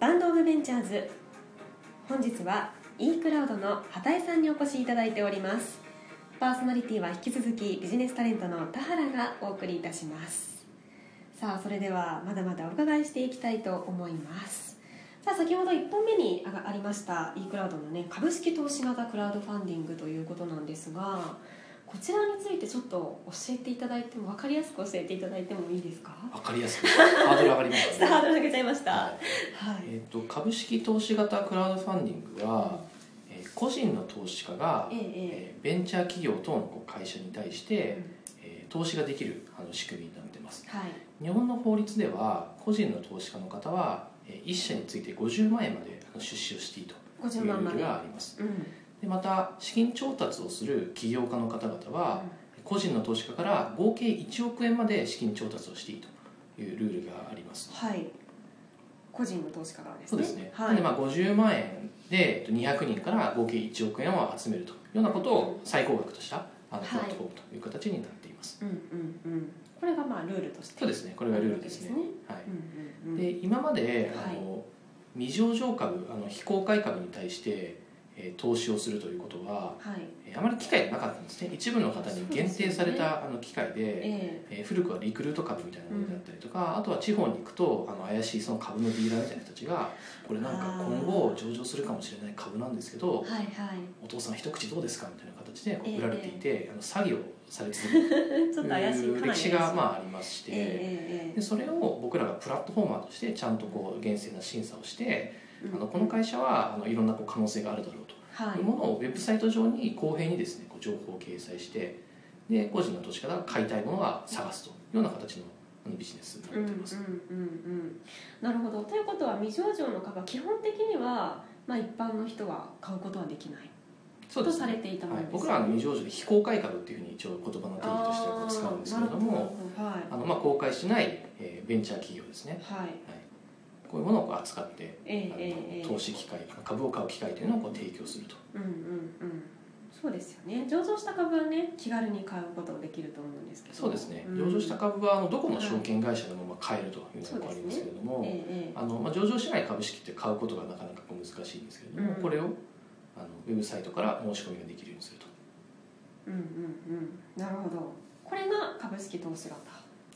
バンドオブベンチャーズ。本日は e クラウドの畑井さんにお越しいただいております。パーソナリティは引き続きビジネスタレントの田原がお送りいたします。さあそれではまだまだお伺いしていきたいと思います。さあ先ほど1本目にありました e クラウドのね株式投資型クラウドファンディングということなんですがこちらについてちょっと教えていただいても分かりやすく教えていただいてもいいですか？わかりやすく。ハードル上がりましちょっとハードル上げちゃいました。ははい。いえー、と株式投資型クラウドファンディングは、えー個人の投資家が、ええええ。ーベンチャー企業等の会社に対して、ええー投資ができるあの仕組みになってます。はい。日本の法律では個人の投資家の方は、えー、1社について50万円まで出資をしていいとい50うルールがあります。うんでまた資金調達をする起業家の方々は、個人の投資家から合計1億円まで資金調達をしていいというルールがあります。はい。個人の投資家側ですね。そうですね、はい。でまあ50万円でえっと200人から合計1億円を集めるというようなことを最高額としたあのはい。プラットフォームという形になっています、うんうんうん。これがまあルールとして。そうですね。これがルールですね。あるわはい。うんうんうん。で今まではい。あの、未上場株あの非公開株に対して、えー投資をするということは、はい。えーあまり機会がなかったんですね。一部の方に限定された、あの機会で、ええ。ー古くはリクルート株みたいなものであったりとか、あとは地方に行くとあの怪しいその株のディーラーみたいな人たちがこれなんか今後上場するかもしれない株なんですけどえはいはい。お父さん一口どうですかみたいな形でこええ。う売られていて、あの詐欺をされ続ける という歴史がまああありまして、えええでそれを僕らがプラットフォーマーとしてちゃんとこう厳正な審査をして、えあのこの会社はあのいろんなこう可能性があるだろうと。はい。いうものをウェブサイト上に公平にですねこう情報を掲載してで個人の投資家が買いたいものは探すというような形のあのビジネスにうんうんなっています、うんうんなるほど。ということは未上場の株は基本的にはまあ一般の人は買うことはできない。そうですね。とされていたもはいのです、僕らは未上場で非公開株っていうふうに一応言葉の定義としてう使うんですけれどもはい。あのまあ公開しない、えーベンチャー企業ですね。はいこういうものを扱ってええあのええええ。投資機会株を買う機会というのをこう提供すると。うんうんうん。そうですよね。上場した株はね気軽に買うことができると思うんですけどそうですね、ん。上場した株はあのどこの証券会社でもまあ買えるというのがありますけれども、えええあのまあ、上場しない株式って買うことがなかなかこう難しいんですけれども、うん。これをあのウェブサイトから申し込みができるようにすると。えうんうんうん。なるほど。これが株式投資型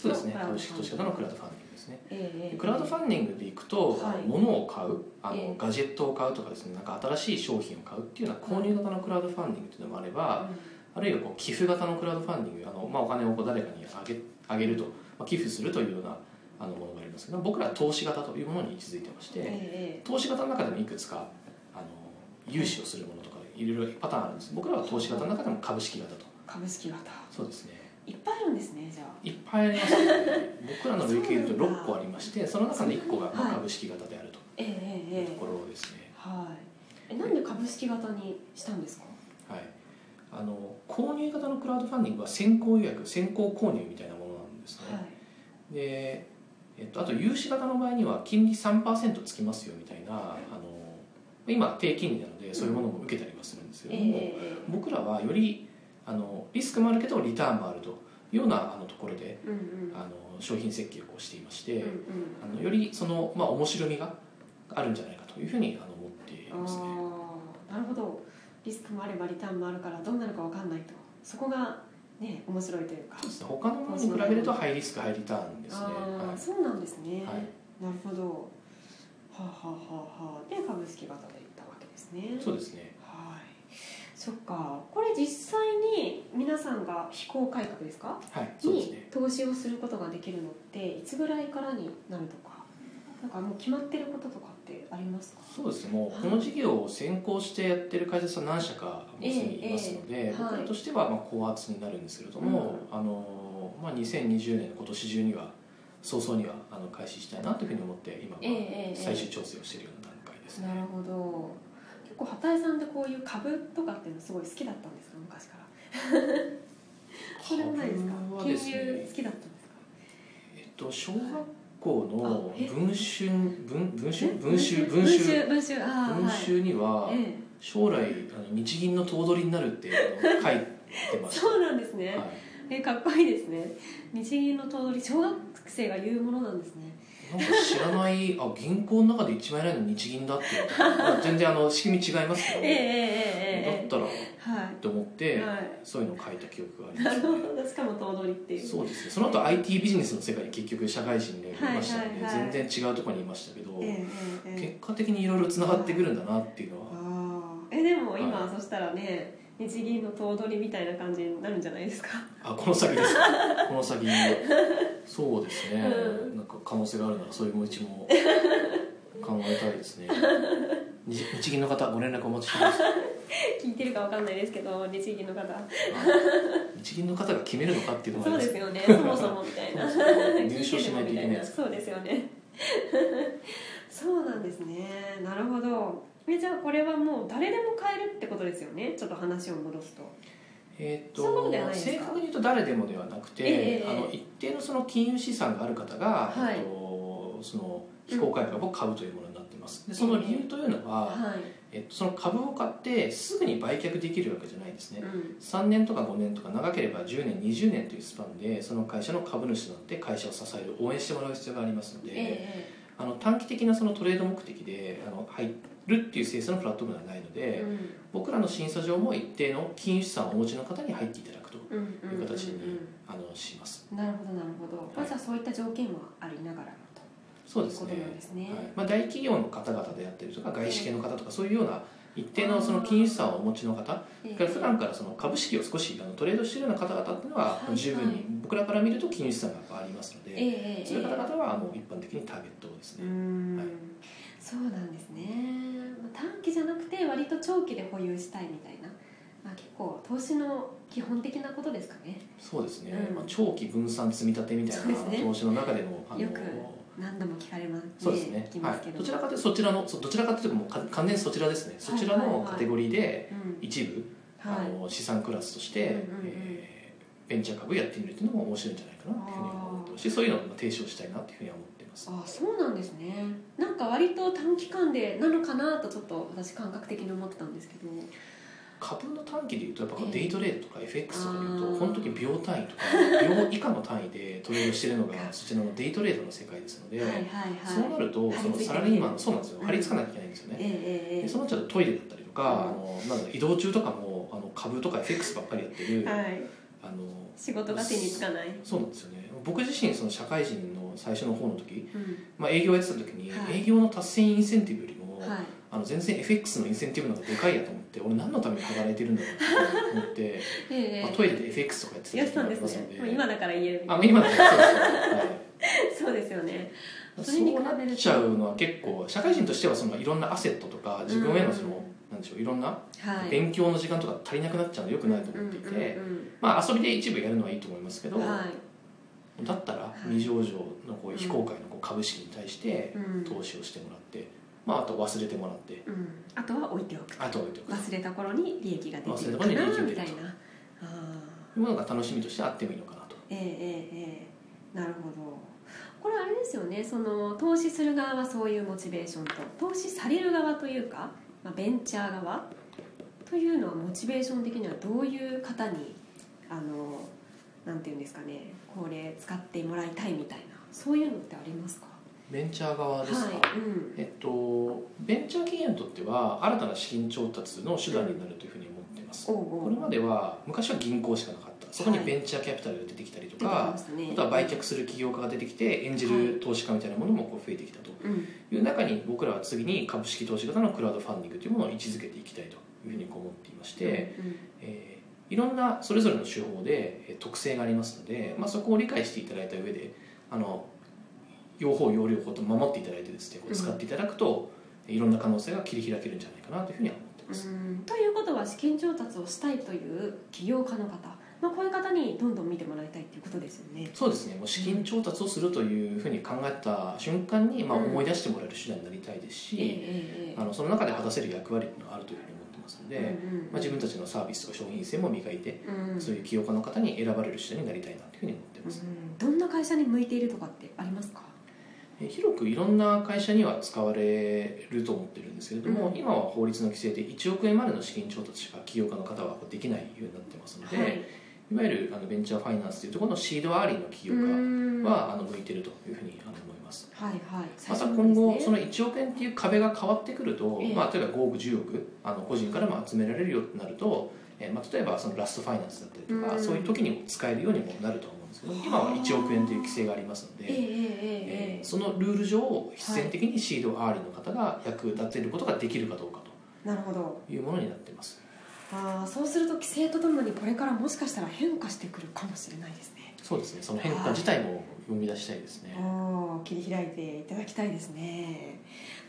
そうですね。クラウド株式投資型のクラウドファンディングですね。ええええ。クラウドファンディングでいくと、はい。物を買うあの、ええ。ガジェットを買うとかですねなんか新しい商品を買うっていうような購入型のクラウドファンディングっていうのもあれば、あるいはこう寄付型のクラウドファンディングあの、まあ、お金をこう誰かにあげあげると、まあ、寄付するというようなあのものがありますけど僕らは投資型というものに位置づいてまして、ええ。投資型の中でもいくつかあの融資をするものとかいろいろパターンあるんです。僕らは投資型の中でも株式型と。株式型。そうですねいっぱいあるんですねじゃあ。いっぱいあります。ね 僕らの累計でとそうなんだ6個ありましてその中の1個が株式型であるというところですね、はい。えなんで株式型にしたんですか？はい、あの購入型のクラウドファンディングは先行予約先行購入みたいなものなんですね、はい。で、えっと、あと融資型の場合には金利3%つきますよみたいなあの今低金利なのでそういうものも受けたりはするんですけれども、ええええ。僕らはよりあのリスクもあるけどリターンもあるというようなあのところでうんうん。あの商品設計をしていまして、うんうん。あのよりその、まあ、面白みがあるんじゃないかというふうにあの思っていますね。なるほど。リスクもあればリターンもあるからどうなるかわかんないと。そこがね面白いというか。そうですね。他のものに比べるとハイリスクハイリターンですね。ああ、はい。そうなんですね、はい。なるほど。はあ、はあはあはあ、で株式型でいったわけですね。そうですね。はいそっかこれ実際に皆さんが非公開株ですか？はい、そうですにね。投資をすることができるのっていつぐらいからになるとか？なんかもう決まってることとかってありますか？そうですね。もうはいこの事業を先行してやってる会社さん何社かもうすでにいますので、ええええ僕らとしてはまあ高圧になるんですけれども、あのまあ2020年の今年中には早々にはあの開始したいなというふうに思って今は最終調整をしているような段階ですね。なるほど結構畑井さんってこういう株とかっていうのすごい好きだったんですか？昔から。そうでもないですか？金融好きだったんですか？えっと小学校の文春文文春？え文集文文集集文集文集には将来あの日銀の頭取になるってあの書いてえ、ました。そうなんですね、はい。えかっこいいですね。日銀の頭取小学生が言うものなんですねなんか知らないあ銀行の中で一番偉いの日銀だって全然あの仕組み違いますけど、ええええええだったらはいって思って、はい。そうい。うのを書いた記憶がありますなるほど。しかも頭取っていう。そうですね。その後 IT ビジネスの世界に結局社会人でいました。ので、はいはいはい。全然違うところにいましたけど、ええええええ。結果的にいろいろつながってくるんだなっていうのは、ああえでも今、はそしたらね日銀の頭取みたいな感じになるんじゃないですか？あこの先です。か この先そうですね、うん。なんか可能性があるならそういうもう一も考えたいですね。日日銀の方ご連絡お待ちしてます。聞いてるかわかんないですけど日銀の方。あ日銀の方が決めるのかっていうのがあります。そうですよね。そもそもみたいな。入賞しないといけないそうですよねそうなんですねなるほどえじゃあこれはもう誰でも買えるってことですよね？ちょっと話を戻すと。えと正確に言うと誰でもではなくて、ええあの一定のその金融資産がある方が、はい。えっとその非公開株を買うというものになっています。でその理由というのは、はい、えっと、その株を買ってすぐに売却できるわけじゃないですね。うん。3年とか5年とか長ければ10年20年というスパンでその会社の株主となって会社を支える応援してもらう必要がありますので、えあの短期的なそのトレード目的であの入るっていう性質のプラットフォームではないので、えうん。僕らの審査上も一定の金融資産をお持ちの方に入っていただくという形に、しますうんなるほどなるほど、まあじゃあそういった条件はありながらそうですねまあ、大企業の方々であったりとか外資系の方とかそうい。うような一定のその金融資産をお持ちの方ええ。から普段からその株式を少しあのトレードしているような方々っていうのははい十分に僕らから見ると金融資産がやっぱありますので、そういう方々はもう一般的にターゲットですね、ん。はい。そうなんですね、まあ、短期じゃなくて割と長期で保有したいみたいな、まあ、結構投資の基本的なことですかね。そうですね、うん。まあ、長期分散積み立てみたいな投資の中でもあのよく何度も聞かれますそうですね。はい。ど、どちらかというとそちらのそどちらかというともうか完全にそちらですね。そちらのカテゴリーでうん。一部、はい。あの資産クラスとして、うんうんうん。えーベンチャー株やってみるっていうのも面白いんじゃないかなっていうふうに思ってます。しそういうのを提唱したいなっていうふうには思っています。あそうなんですね。なんか割と短期間でなのかなとちょっと私感覚的に思ってたんですけど株の短期でいうとやっぱデイトレードとか FX とかでいうと本当に秒単位とか秒以下の単位でトレードしてるのがそちらのデイトレードの世界ですので、はいそうなるとそのサラリーマンそうなんですよ。うん。張り付かなきゃいけないんですよね、えでそうなっちゃうとトイレだったりとか、うん。あのなんだろう移動中とかもあの株とか FX ばっかりやってる、えはい。あの仕事が手につかない、そうなんですよね。僕自身その社会人の最初の方の時、うん。まあ、営業やってた時に、はい。営業の達成インセンティブよりも、はいあの全然 FX のインセンティブの方がでかいやと思って俺何のために働いてるんだろうって思って、ええ。まあ、トイレで FX とかやってたやって時がありたんで。すますのでね。今だから言えるあ今だねそうです。ね、はい。そうですよね。そそれに比べうなるちゃうのは結構社会人としてはそのいろんなアセットとか自分へのその、うんなんでしょういろんなはい。勉強の時間とか足りなくなっちゃうのはよくないと思っていて、まあ遊びで一部やるのはいいと思いますけど、うんはい。だったらい。未上場のこう非公開のこう株式に対してうん。投資をしてもらって、まあ、あと忘れてもらって。うん。あとは置いておくあとは置いておく。忘れた頃に利益が出てるかなみたいな。ああいうものが楽しみとしてあってもいいのかなと。ええええええ。なるほど。これあれですよね。その投資する側はそういうモチベーションと投資される側というか、まあ、ベンチャー側というのはモチベーション的にはどういう方にあのなんていうんですかねこれ使ってもらいたいみたいなそういうのってありますか？ベンチャー側ですか、はい、うん。えっと、ベンチャー企業にとっては新たな資金調達の手段になるというふうに思っています、おうおう。これまでは昔は銀行しかなかった。そこにはいベンチャーキャピタルが出てきたりとかま、したね。あとは売却する起業家が出てきてエンジェル投資家みたいなものもこう増えてきたと。うん。いう中に僕らは次に株式投資型のクラウドファンディングというものを位置づけていきたいというふうに思っていまして、うん。えーいろんなそれぞれの手法でえー特性がありますので、まあ、そこを理解していただいた上であの用法用量法と守っていただいてですね使っていただくと、いろんな可能性が切り開けるんじゃないかなというふうには思ってます、うん。ということは資金調達をしたいという起業家の方、まあ、こういう方にどんどん見てもらいたいということですよね。そうですね。もう資金調達をするというふうに考えた瞬間に、まあ、うん思い出してもらえる手段になりたいですし、あのその中で果たせる役割があるというふうに思ってますので、まあ、自分たちのサービスとか商品性も磨いて、うん。そういう起業家の方に選ばれる手段になりたいなというふうに思ってます、うん。どんな会社に向いているとかってありますか？え広くいろんな会社には使われると思ってるんですけれども、うん。今は法律の規制で1億円までの資金調達しか起業家の方はできないようになってますので、はい。い、わゆるあのベンチャーファイナンスというところのシードアーリーの起業家うん。はあの向いてるというふうに思います。ますはいはい。また今後その1億円っていう壁が変わってくると、ええまあ、例えば5億10億あの個人からも集められるようになると、えーまあ、例えばそのラストファイナンスだったりとか、うん。そういう時にも使えるようにもなると思うんですけど今は1億円という規制がありますので、えええーそのルール上必然的にシードアーリーの方が役立てることができるかどうかなるほど。というものになっています。ああそうすると規制とともにこれからもしかしたら変化してくるかもしれないですね。そうですね。その変化自体も生み出したいですね、おー切り開いていただきたいですね。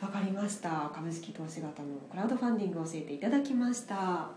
わかりました。株式投資型のクラウドファンディングを教えていただきました